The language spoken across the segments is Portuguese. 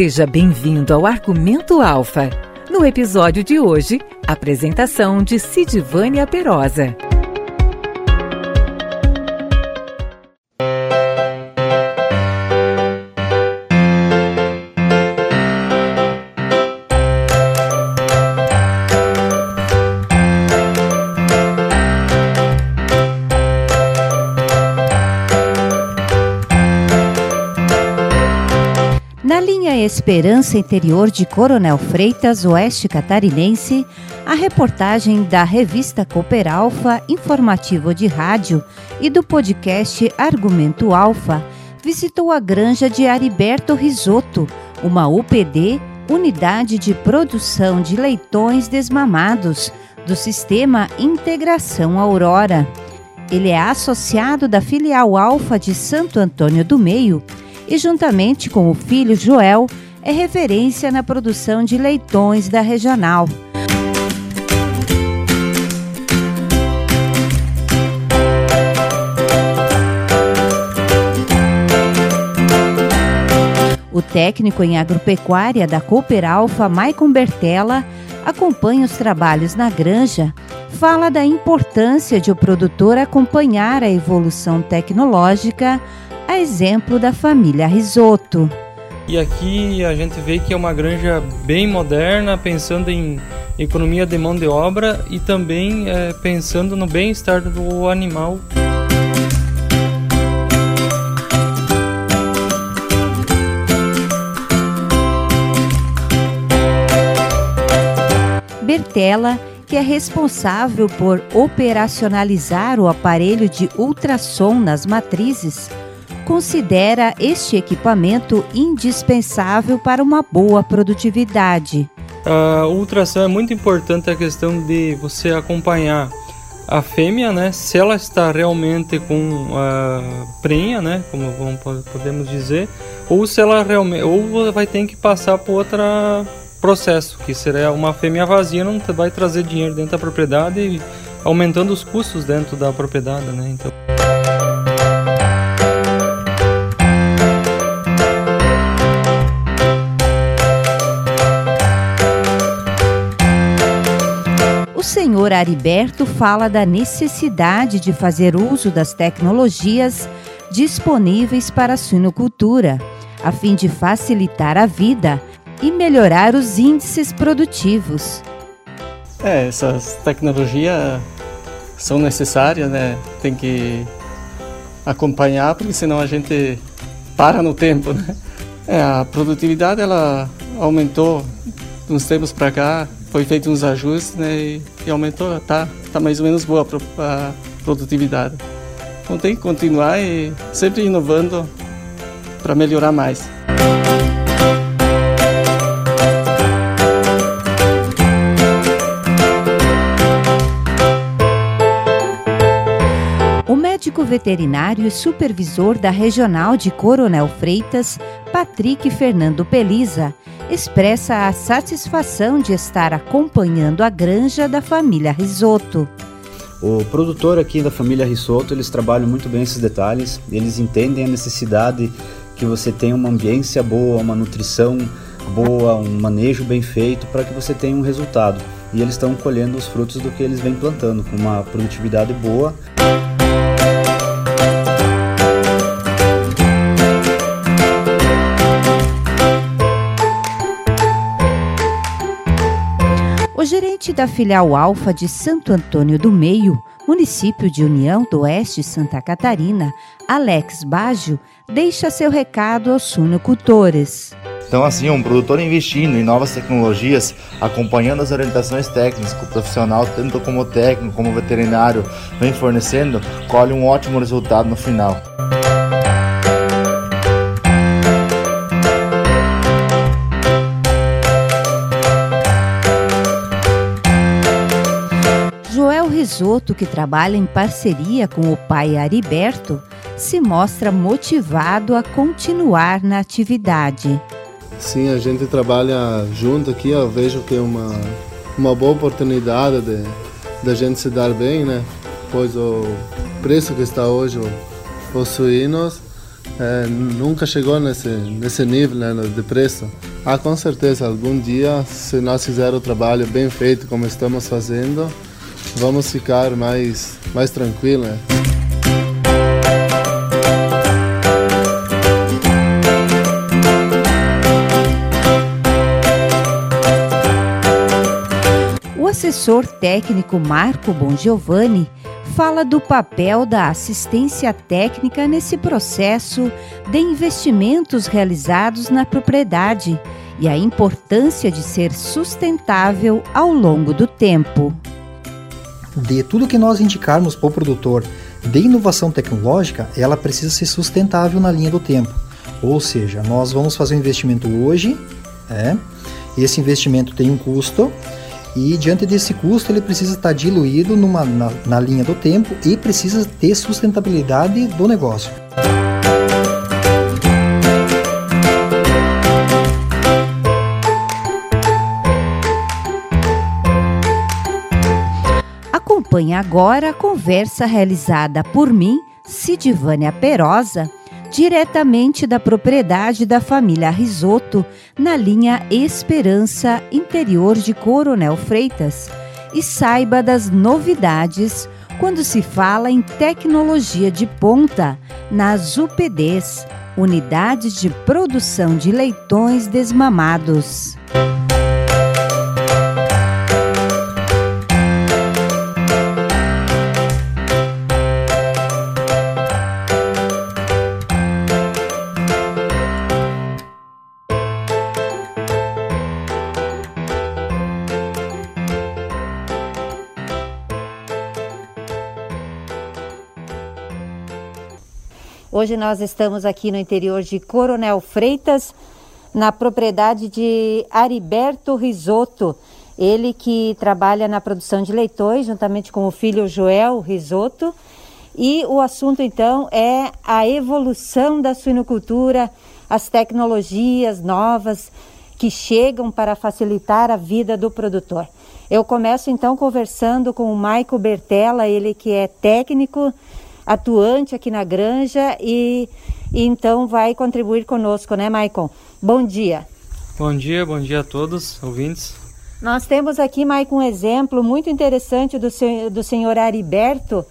Seja bem-vindo ao Argumento Alfa. No episódio de hoje, apresentação de Sidvânia Perosa. Esperança Interior de Coronel Freitas, Oeste Catarinense, a reportagem da revista Cooper Alfa, informativo de rádio e do podcast Argumento Alfa, visitou a granja de Ariberto Risotto, uma UPD, Unidade de Produção de Leitões Desmamados, do Sistema Integração Aurora. Ele é associado da filial Alfa de Santo Antônio do Meio e, juntamente com o filho Joel, é referência na produção de leitões da regional. O técnico em agropecuária da Cooper Alfa, Maicon Bertella, acompanha os trabalhos na granja, fala da importância de o produtor acompanhar a evolução tecnológica, a exemplo da família Risotto. E aqui a gente vê que é uma granja bem moderna, pensando em economia de mão de obra e também é, pensando no bem-estar do animal. Bertella, que é responsável por operacionalizar o aparelho de ultrassom nas matrizes, considera este equipamento indispensável para uma boa produtividade. A ultrassom é muito importante a questão de você acompanhar a fêmea, né, se ela está realmente com a prenha, né, como podemos dizer, ou se ela realmente ou vai ter que passar por outro processo, que será uma fêmea vazia não vai trazer dinheiro dentro da propriedade aumentando os custos dentro da propriedade, né? Então senhor Ariberto fala da necessidade de fazer uso das tecnologias disponíveis para a suinocultura, a fim de facilitar a vida e melhorar os índices produtivos. É, essas tecnologias são necessárias, né? Tem que acompanhar, porque senão a gente para no tempo, né? É, a produtividade ela aumentou uns tempos para cá, foi feito uns ajustes né, e, e aumentou, tá, tá mais ou menos boa a produtividade. Então tem que continuar e sempre inovando para melhorar mais. O médico veterinário e supervisor da Regional de Coronel Freitas, Patrick Fernando Peliza, expressa a satisfação de estar acompanhando a granja da família Risotto. O produtor aqui da família Risotto, eles trabalham muito bem esses detalhes, eles entendem a necessidade que você tenha uma ambiência boa, uma nutrição boa, um manejo bem feito para que você tenha um resultado. E eles estão colhendo os frutos do que eles vêm plantando, com uma produtividade boa. Gerente da filial Alfa de Santo Antônio do Meio, município de União do Oeste Santa Catarina, Alex Baggio, deixa seu recado aos suinocultores. Então, assim, um produtor investindo em novas tecnologias, acompanhando as orientações técnicas que o profissional, tanto como técnico como veterinário, vem fornecendo, colhe um ótimo resultado no final. Risoto, que trabalha em parceria com o pai Ariberto, se mostra motivado a continuar na atividade. Sim, a gente trabalha junto aqui, eu vejo que é uma, uma boa oportunidade de, de a gente se dar bem, né? Pois o preço que está hoje os suínos é, nunca chegou nesse, nesse nível né, de preço. Ah, com certeza. Algum dia, se nós fizermos o trabalho bem feito como estamos fazendo, vamos ficar mais, mais tranquilos. Né? O assessor técnico Marco Bongiovanni fala do papel da assistência técnica nesse processo de investimentos realizados na propriedade e a importância de ser sustentável ao longo do tempo. De tudo que nós indicarmos para o produtor de inovação tecnológica, ela precisa ser sustentável na linha do tempo. Ou seja, nós vamos fazer um investimento hoje, é, esse investimento tem um custo, e diante desse custo ele precisa estar diluído numa, na, na linha do tempo e precisa ter sustentabilidade do negócio. Acompanhe agora a conversa realizada por mim, Sidivânia Perosa, diretamente da propriedade da família Risoto, na linha Esperança, interior de Coronel Freitas, e saiba das novidades quando se fala em tecnologia de ponta nas UPDs, unidades de produção de leitões desmamados. Hoje nós estamos aqui no interior de Coronel Freitas, na propriedade de Ariberto Risotto. Ele que trabalha na produção de leitões, juntamente com o filho Joel Risotto. E o assunto então é a evolução da suinocultura, as tecnologias novas que chegam para facilitar a vida do produtor. Eu começo então conversando com o Maico Bertella, ele que é técnico atuante aqui na granja e, e então vai contribuir conosco, né, Maicon? Bom dia. Bom dia, bom dia a todos, ouvintes. Nós temos aqui, Maicon, um exemplo muito interessante do, do senhor Ariberto,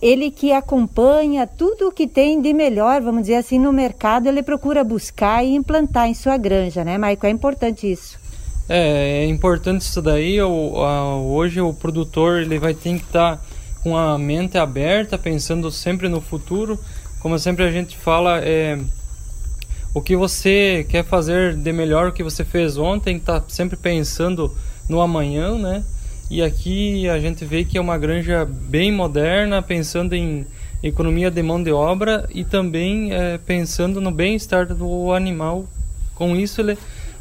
ele que acompanha tudo o que tem de melhor, vamos dizer assim, no mercado, ele procura buscar e implantar em sua granja, né, Maicon? É importante isso. É, é importante isso daí. hoje o produtor ele vai ter que estar tá com a mente aberta, pensando sempre no futuro. Como sempre a gente fala, é o que você quer fazer de melhor o que você fez ontem, tá sempre pensando no amanhã, né? E aqui a gente vê que é uma granja bem moderna, pensando em economia de mão de obra e também é, pensando no bem-estar do animal. Com isso ele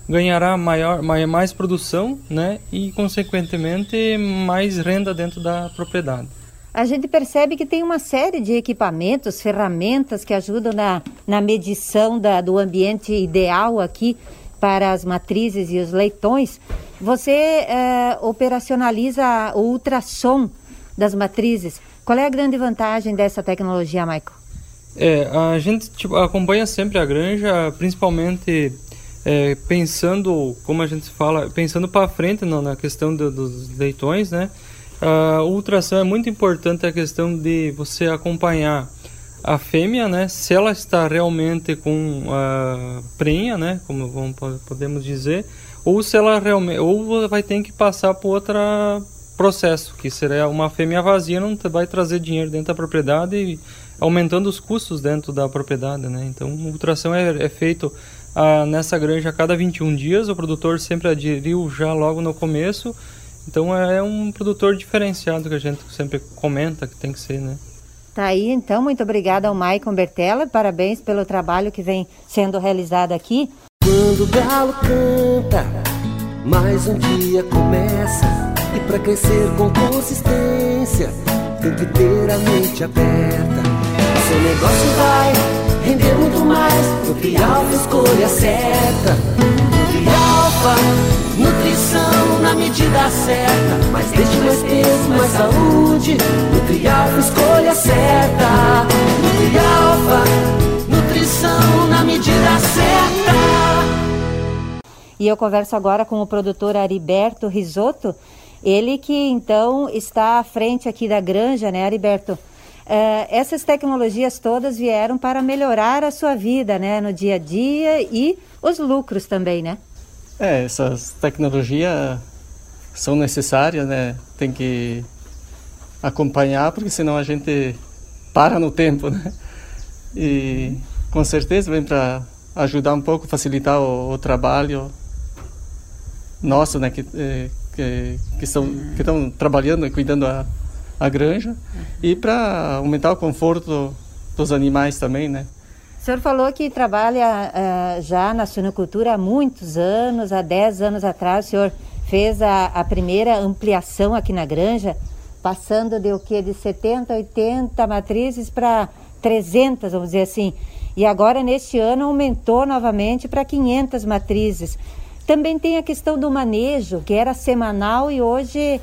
ganhará maior, mais produção, né? E consequentemente mais renda dentro da propriedade a gente percebe que tem uma série de equipamentos, ferramentas que ajudam na, na medição da, do ambiente ideal aqui para as matrizes e os leitões. Você é, operacionaliza o ultrassom das matrizes. Qual é a grande vantagem dessa tecnologia, Michael? É, a gente tipo, acompanha sempre a granja, principalmente é, pensando, como a gente fala, pensando para frente no, na questão do, dos leitões, né? A ultrassom é muito importante a questão de você acompanhar a fêmea, né? Se ela está realmente com a prenha, né? Como vamos, podemos dizer, ou se ela realmente, ou vai ter que passar por outro processo, que seria uma fêmea vazia não vai trazer dinheiro dentro da propriedade e aumentando os custos dentro da propriedade, né? Então, a ultrassom é, é feito ah, nessa granja a cada 21 dias. O produtor sempre aderiu já logo no começo então é um produtor diferenciado que a gente sempre comenta que tem que ser, né? Tá aí, então, muito obrigada ao Maicon Bertella, parabéns pelo trabalho que vem sendo realizado aqui. Quando o galo canta, mais um dia começa, e para crescer com consistência, tem que ter a mente aberta. Seu negócio vai render muito mais, Nutrialfa escolha certa. Nutrialfa, nutrição na medida certa, mas deixe mais peso, mais saúde. Nutrialfa escolha certa. Nutrialfa, nutrição na medida certa. E eu converso agora com o produtor Ariberto Risotto, ele que então está à frente aqui da granja, né, Ariberto? Uh, essas tecnologias todas vieram para melhorar a sua vida, né, no dia a dia e os lucros também, né? É, essas tecnologias são necessárias, né? Tem que acompanhar, porque senão a gente para no tempo, né? E com certeza vem para ajudar um pouco, facilitar o, o trabalho nosso, né? Que, eh, que, que, estão, que estão trabalhando e cuidando a, a granja e para aumentar o conforto dos animais também, né? O senhor falou que trabalha uh, já na suinocultura há muitos anos, há 10 anos atrás o senhor fez a, a primeira ampliação aqui na granja, passando de o que? De 70, 80 matrizes para 300, vamos dizer assim. E agora, neste ano, aumentou novamente para 500 matrizes. Também tem a questão do manejo, que era semanal e hoje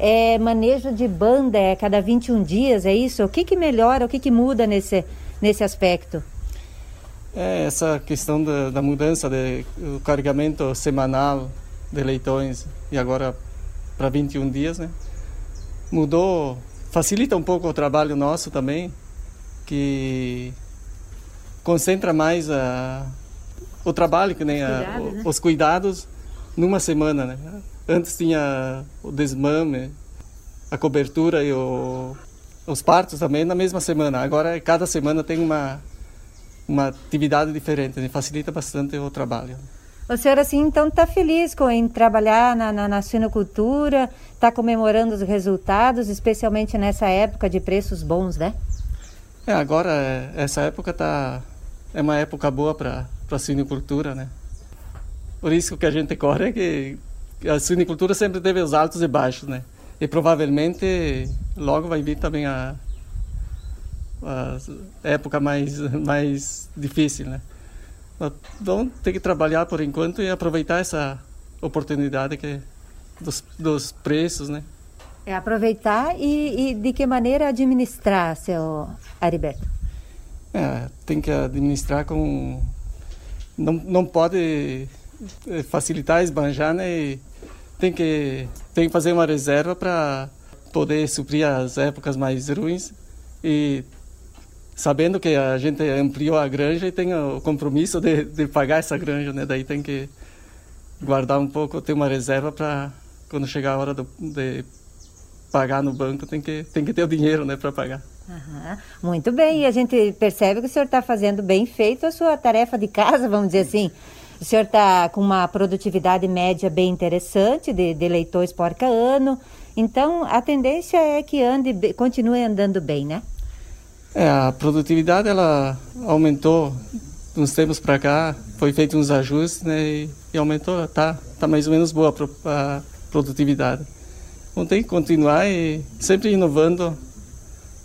é manejo de banda, é cada 21 dias, é isso? O que, que melhora, o que, que muda nesse, nesse aspecto? É essa questão da, da mudança do carregamento semanal de leitões e agora para 21 dias, né? Mudou, facilita um pouco o trabalho nosso também, que concentra mais a, o trabalho, que nem os, a, cuidados, né? os cuidados numa semana, né? Antes tinha o desmame, a cobertura e o, os partos também na mesma semana. Agora cada semana tem uma uma atividade diferente, né? facilita bastante o trabalho. O senhor assim então está feliz com em trabalhar na, na, na suinocultura, está comemorando os resultados, especialmente nessa época de preços bons, né? É, agora essa época tá é uma época boa para a suinicultura, né? O risco que a gente corre é que a suinicultura sempre teve os altos e baixos, né? E provavelmente logo vai vir também a, a época mais mais difícil, né? Vamos ter que trabalhar por enquanto e aproveitar essa oportunidade que dos, dos preços, né? É aproveitar e, e de que maneira administrar, seu Ariberto? É, tem que administrar com não, não pode eh, facilitar, esbanjar, né? E tem que, tem que fazer uma reserva para poder suprir as épocas mais ruins e sabendo que a gente ampliou a granja e tem o compromisso de, de pagar essa granja, né? Daí tem que guardar um pouco, ter uma reserva para quando chegar a hora do, de pagar no banco, tem que, tem que ter o dinheiro, né, para pagar. Uhum. Muito bem, e a gente percebe que o senhor está fazendo bem feito a sua tarefa de casa, vamos dizer assim. O senhor está com uma produtividade média bem interessante de, de porca ano. Então, a tendência é que ande, continue andando bem, né? É, a produtividade ela aumentou uns tempos para cá, foi feito uns ajustes, né, e, e, aumentou, tá, tá mais ou menos boa a, a produtividade. Então tem que continuar e sempre inovando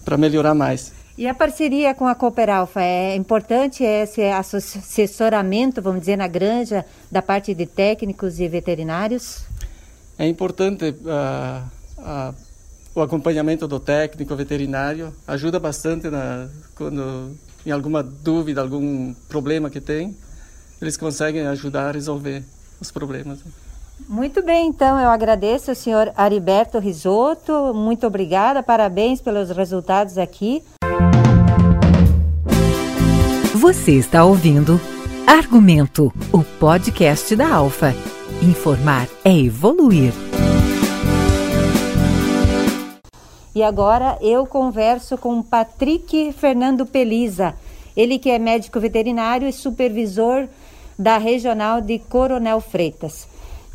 para melhorar mais. E a parceria com a Cooperalfa é importante esse assessoramento, vamos dizer, na granja, da parte de técnicos e veterinários? É importante uh, uh, o acompanhamento do técnico veterinário, ajuda bastante na, quando em alguma dúvida, algum problema que tem, eles conseguem ajudar a resolver os problemas. Muito bem, então eu agradeço ao senhor Ariberto Risotto, muito obrigada, parabéns pelos resultados aqui. Você está ouvindo Argumento, o podcast da Alfa. Informar é evoluir. E agora eu converso com Patrick Fernando Peliza, ele que é médico veterinário e supervisor da Regional de Coronel Freitas.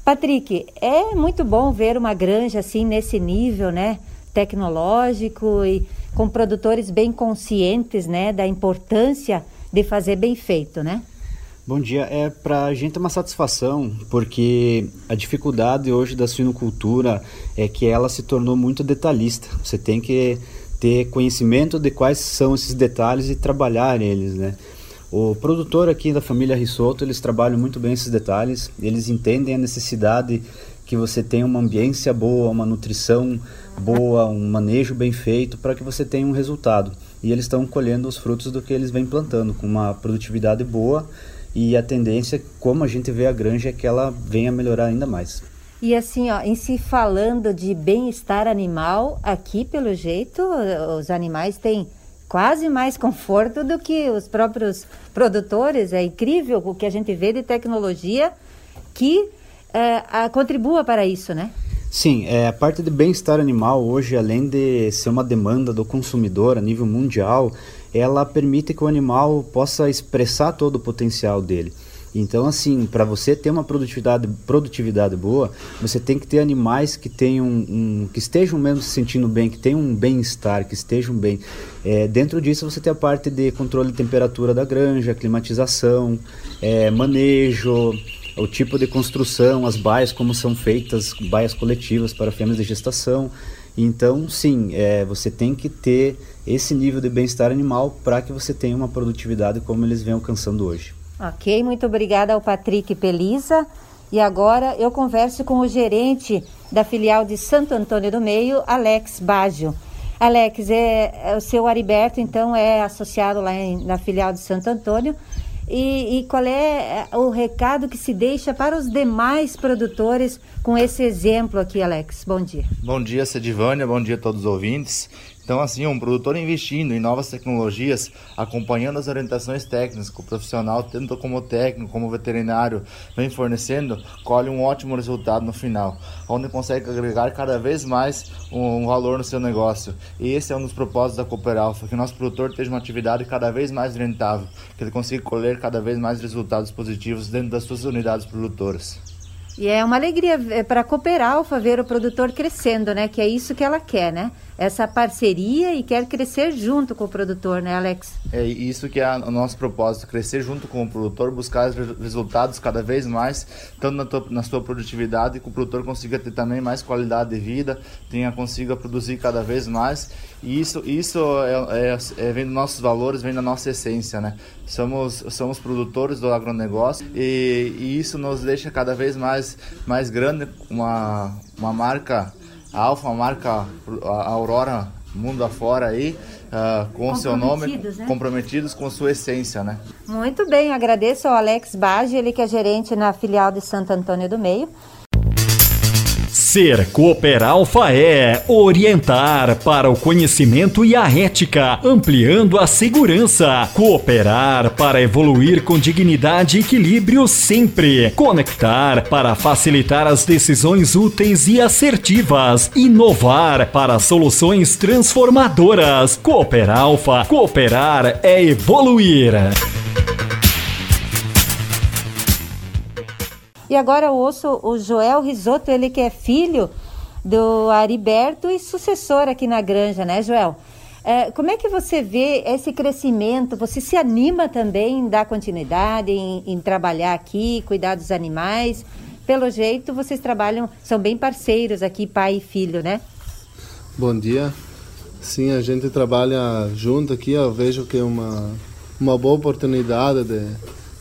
Patrick, é muito bom ver uma granja assim nesse nível, né? Tecnológico e com produtores bem conscientes, né? Da importância de fazer bem feito, né? Bom dia, é para a gente uma satisfação, porque a dificuldade hoje da suinocultura é que ela se tornou muito detalhista. Você tem que ter conhecimento de quais são esses detalhes e trabalhar eles, né? O produtor aqui da família Risotto, eles trabalham muito bem esses detalhes, eles entendem a necessidade que você tenha uma ambiência boa, uma nutrição boa, um manejo bem feito para que você tenha um resultado. E eles estão colhendo os frutos do que eles vêm plantando, com uma produtividade boa e a tendência, como a gente vê a granja, é que ela venha melhorar ainda mais. E assim, ó, em se falando de bem-estar animal, aqui pelo jeito os animais têm quase mais conforto do que os próprios produtores. É incrível o que a gente vê de tecnologia que é, a, contribua para isso, né? Sim, é, a parte de bem-estar animal hoje, além de ser uma demanda do consumidor a nível mundial, ela permite que o animal possa expressar todo o potencial dele. Então, assim, para você ter uma produtividade, produtividade boa, você tem que ter animais que tenham um, que estejam mesmo se sentindo bem, que tenham um bem-estar, que estejam bem. É, dentro disso, você tem a parte de controle de temperatura da granja, climatização, é, manejo, o tipo de construção, as baias, como são feitas, baias coletivas para fêmeas de gestação. Então, sim, é, você tem que ter esse nível de bem-estar animal para que você tenha uma produtividade como eles vêm alcançando hoje. Ok, muito obrigada ao Patrick Pelisa. E agora eu converso com o gerente da filial de Santo Antônio do Meio, Alex Baggio. Alex, é, é, o seu Ariberto, então, é associado lá em, na filial de Santo Antônio. E, e, qual é, é o recado que se deixa para os demais produtores com esse exemplo aqui, Alex? Bom dia. Bom dia, Sedivânia. Bom dia a todos os ouvintes. Então, assim, um produtor investindo em novas tecnologias, acompanhando as orientações técnicas o profissional, tanto como técnico, como veterinário, vem fornecendo, colhe um ótimo resultado no final, onde consegue agregar cada vez mais um, valor no seu negócio. E esse é um dos propósitos da Cooper Alpha, que o nosso produtor esteja uma atividade cada vez mais rentável, que ele consiga colher cada vez mais resultados positivos dentro das suas unidades produtoras. E é uma alegria é, para a Cooper Alpha ver o produtor crescendo, né? Que é isso que ela quer, né? Essa parceria e quer crescer junto com o produtor, né, Alex? É isso que é o nosso propósito, crescer junto com o produtor, buscar resultados cada vez mais, tanto na, tua, na sua produtividade, que o produtor consiga ter também mais qualidade de vida, tenha consiga produzir cada vez mais. E isso, isso é, é, é, vem dos nossos valores, vem da nossa essência, né? Somos, somos produtores do agronegócio e, e isso nos deixa cada vez mais, mais grande, uma, uma marca a Alfa, marca a Aurora mundo afora aí, uh, com seu nome, né? comprometidos com sua essência, né? Muito bem, agradeço ao Alex Bage, ele que é gerente na filial de Santo Antônio do Meio. Ser Cooper Alpha é orientar para o conhecimento e a ética, ampliando a segurança. Cooperar para evoluir com dignidade e equilíbrio sempre. Conectar para facilitar as decisões úteis e assertivas. Inovar para soluções transformadoras. Cooper Alpha. Cooperar é evoluir. E agora eu ouço o Joel Risotto, ele que é filho do Ariberto e sucessor aqui na granja, né, Joel? É, como é que você vê esse crescimento? Você se anima também em dar continuidade, em, em, trabalhar aqui, cuidar dos animais? Pelo jeito, vocês trabalham, são bem parceiros aqui, pai e filho, né? Bom dia. Sim, a gente trabalha junto aqui. Eu vejo que é uma, uma boa oportunidade de,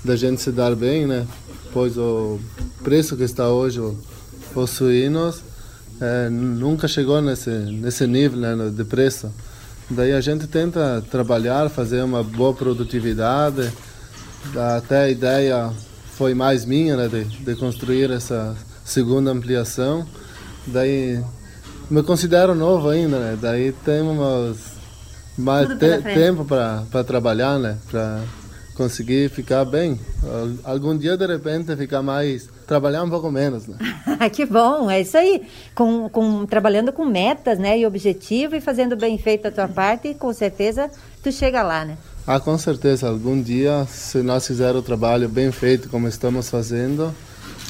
de gente se dar bem, né? Pois o preço que está hoje os suínos é, nunca chegou nesse nesse nível né, de preço. Daí a gente tenta trabalhar, fazer uma boa produtividade. Até a ideia foi mais minha né, de, de construir essa segunda ampliação. Daí me considero novo ainda, né? Daí temos mais te, tempo para trabalhar, né? Conseguir ficar bem. Algum dia, de repente, ficar mais. trabalhar um pouco menos, né? que bom, é isso aí. Com, com, trabalhando com metas, né? E objetivo e fazendo bem feito a tua parte, com certeza tu chega lá, né? Ah, com certeza. Algum dia, se nós fizermos o trabalho bem feito como estamos fazendo,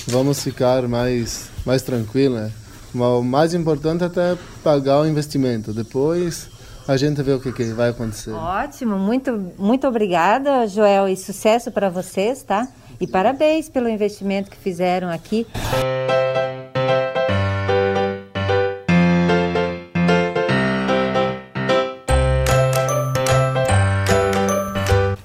vamos ficar mais, mais tranquilos, né? o mais importante é até pagar o investimento. Depois a gente vê o que, que vai acontecer. Ótimo, muito, muito obrigada, Joel, e sucesso para vocês, tá? E parabéns pelo investimento que fizeram aqui.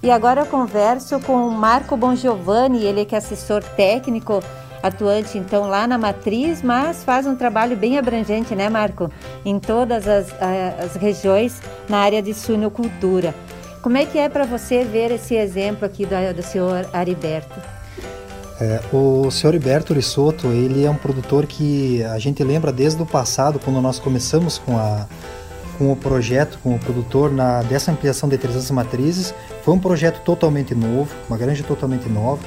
E agora eu converso com o Marco Bongiovanni, ele que é assessor técnico atuante então lá na matriz, mas faz um trabalho bem abrangente, né, Marco? Em todas as, as regiões na área de suinocultura. Como é que é para você ver esse exemplo aqui do, do senhor Ariberto? É, o senhor Heriberto Risotto, ele é um produtor que a gente lembra desde o passado, quando nós começamos com, a, com o projeto, com o produtor, na, dessa ampliação de 300 matrizes. Foi um projeto totalmente novo, uma granja totalmente nova.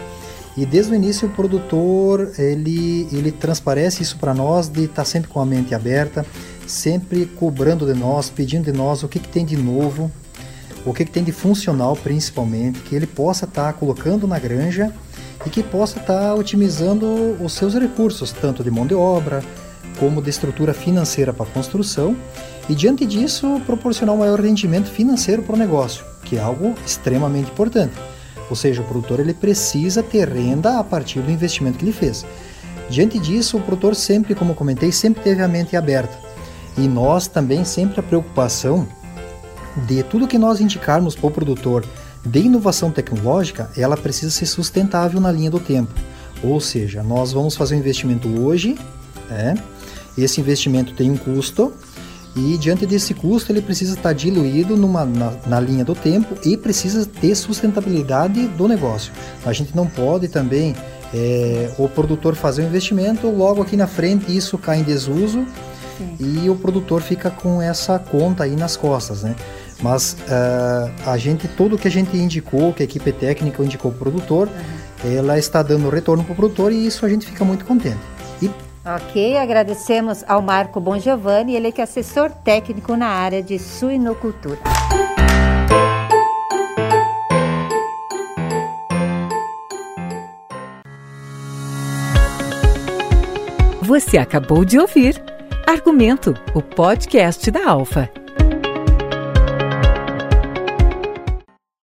E desde o início o produtor, ele, ele transparece isso para nós de estar tá sempre com a mente aberta, sempre cobrando de nós, pedindo de nós o que, que tem de novo, o que, que tem de funcional principalmente, que ele possa estar tá colocando na granja e que possa estar tá otimizando os seus recursos, tanto de mão de obra como de estrutura financeira para a construção, e diante disso proporcionar um maior rendimento financeiro para o negócio, que é algo extremamente importante. Ou seja, o produtor ele precisa ter renda a partir do investimento que ele fez. Diante disso, o produtor sempre, como comentei, sempre teve a mente aberta. E nós também sempre a preocupação de tudo que nós indicarmos para o produtor de inovação tecnológica, ela precisa ser sustentável na linha do tempo. Ou seja, nós vamos fazer um investimento hoje, né? esse investimento tem um custo, e diante desse custo ele precisa estar diluído numa, na, na, linha do tempo e precisa ter sustentabilidade do negócio. A gente não pode também é, o produtor fazer um investimento, logo aqui na frente isso cai em desuso Sim. e o produtor fica com essa conta aí nas costas, né? Mas uh, a gente, tudo que a gente indicou, que a equipe técnica indicou para o produtor, uhum. ela está dando retorno para o produtor e isso a gente fica muito contente. E... Ok, agradecemos ao Marco Bongiovanni, ele que é assessor técnico na área de suinocultura. Você acabou de ouvir Argumento, o podcast da Alfa.